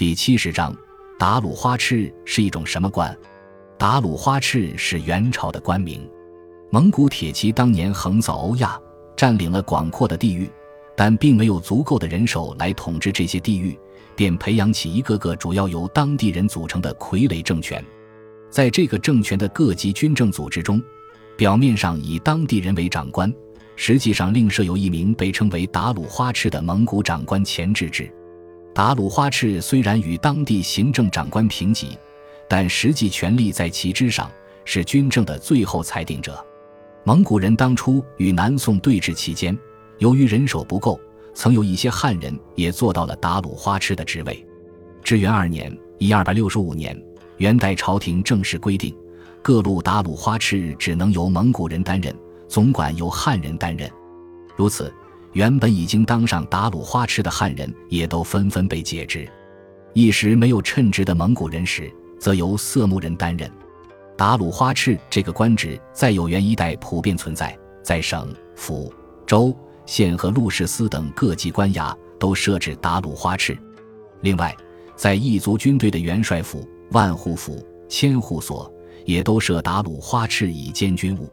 第七十章，达鲁花赤是一种什么官？达鲁花赤是元朝的官名。蒙古铁骑当年横扫欧亚，占领了广阔的地域，但并没有足够的人手来统治这些地域，便培养起一个个主要由当地人组成的傀儡政权。在这个政权的各级军政组织中，表面上以当地人为长官，实际上另设有一名被称为达鲁花赤的蒙古长官前置制。达鲁花赤虽然与当地行政长官平级，但实际权力在其之上，是军政的最后裁定者。蒙古人当初与南宋对峙期间，由于人手不够，曾有一些汉人也做到了达鲁花赤的职位。至元二年（一二六十五年），元代朝廷正式规定，各路达鲁花赤只能由蒙古人担任，总管由汉人担任。如此。原本已经当上达鲁花赤的汉人，也都纷纷被解职。一时没有称职的蒙古人时，则由色目人担任。达鲁花赤这个官职在有元一代普遍存在，在省、府、州、县和路、市司等各级官衙都设置达鲁花赤。另外，在异族军队的元帅府、万户府、千户所，也都设达鲁花赤以监军务。